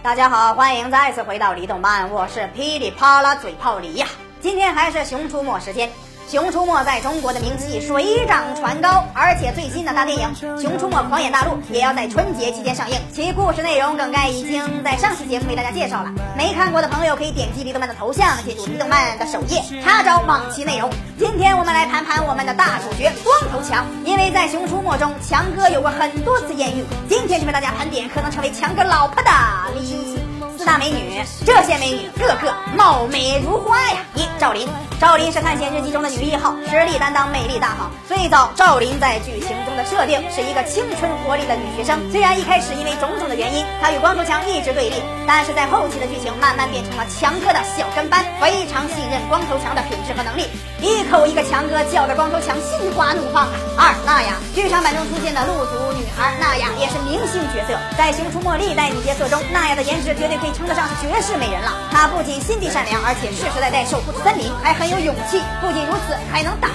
大家好，欢迎再次回到李动漫，我是噼里啪啦嘴炮李呀。今天还是《熊出没》时间，《熊出没》在中国的名气水涨船高，而且最新的大电影《熊出没狂野大陆》也要在春节期间上映，其故事内容梗概已经在上期节目为大家介绍了。没看过的朋友可以点击李动漫的头像，进入李动漫的首页，查找往期内容。今天我们来盘盘我们的大主角光头强，因为在《熊出没》中，强哥有过很多次艳遇，今天就为大家盘点可能成为强哥老婆的李。大美女，这些美女个个貌美如花呀！一赵琳，赵琳是探险日记中的女一号，实力担当，魅力大好。最早赵琳在剧情中的设定是一个青春活力的女学生，虽然一开始因为种种的原因，她与光头强一直对立，但是在后期的剧情慢慢变成了强哥的小跟班，非常信任光头强的品质和能力，一口一个强哥叫的光头强心花怒放！二娜雅，剧场版中出现的陆族女孩娜雅也是明星角色，在《熊出没》历代女角色中，娜雅的颜值绝对可以。称得上是绝世美人了。她不仅心地善良，而且世世代代守护森林，还很有勇气。不仅如此，还能打。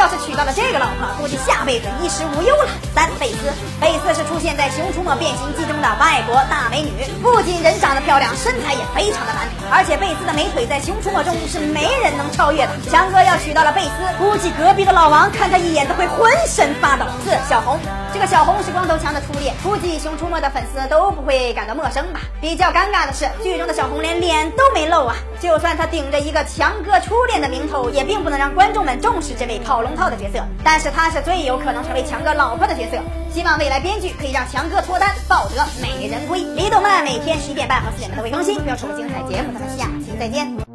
要是娶到了这个老婆，估计下辈子衣食无忧了。三贝斯，贝斯是出现在《熊出没变形记》中的外国大美女，不仅人长得漂亮，身材也非常的完美。而且贝斯的美腿在《熊出没》中是没人能超越的。强哥要娶到了贝斯，估计隔壁的老王看他一眼都会浑身发抖。四小红。这个小红是光头强的初恋，估计《熊出没》的粉丝都不会感到陌生吧？比较尴尬的是，剧中的小红连脸都没露啊！就算她顶着一个强哥初恋的名头，也并不能让观众们重视这位跑龙套的角色。但是她是最有可能成为强哥老婆的角色，希望未来编剧可以让强哥脱单，抱得美人归。李动漫每天十一点半和四点半都会更新，不要错过精彩节目，咱们下期再见。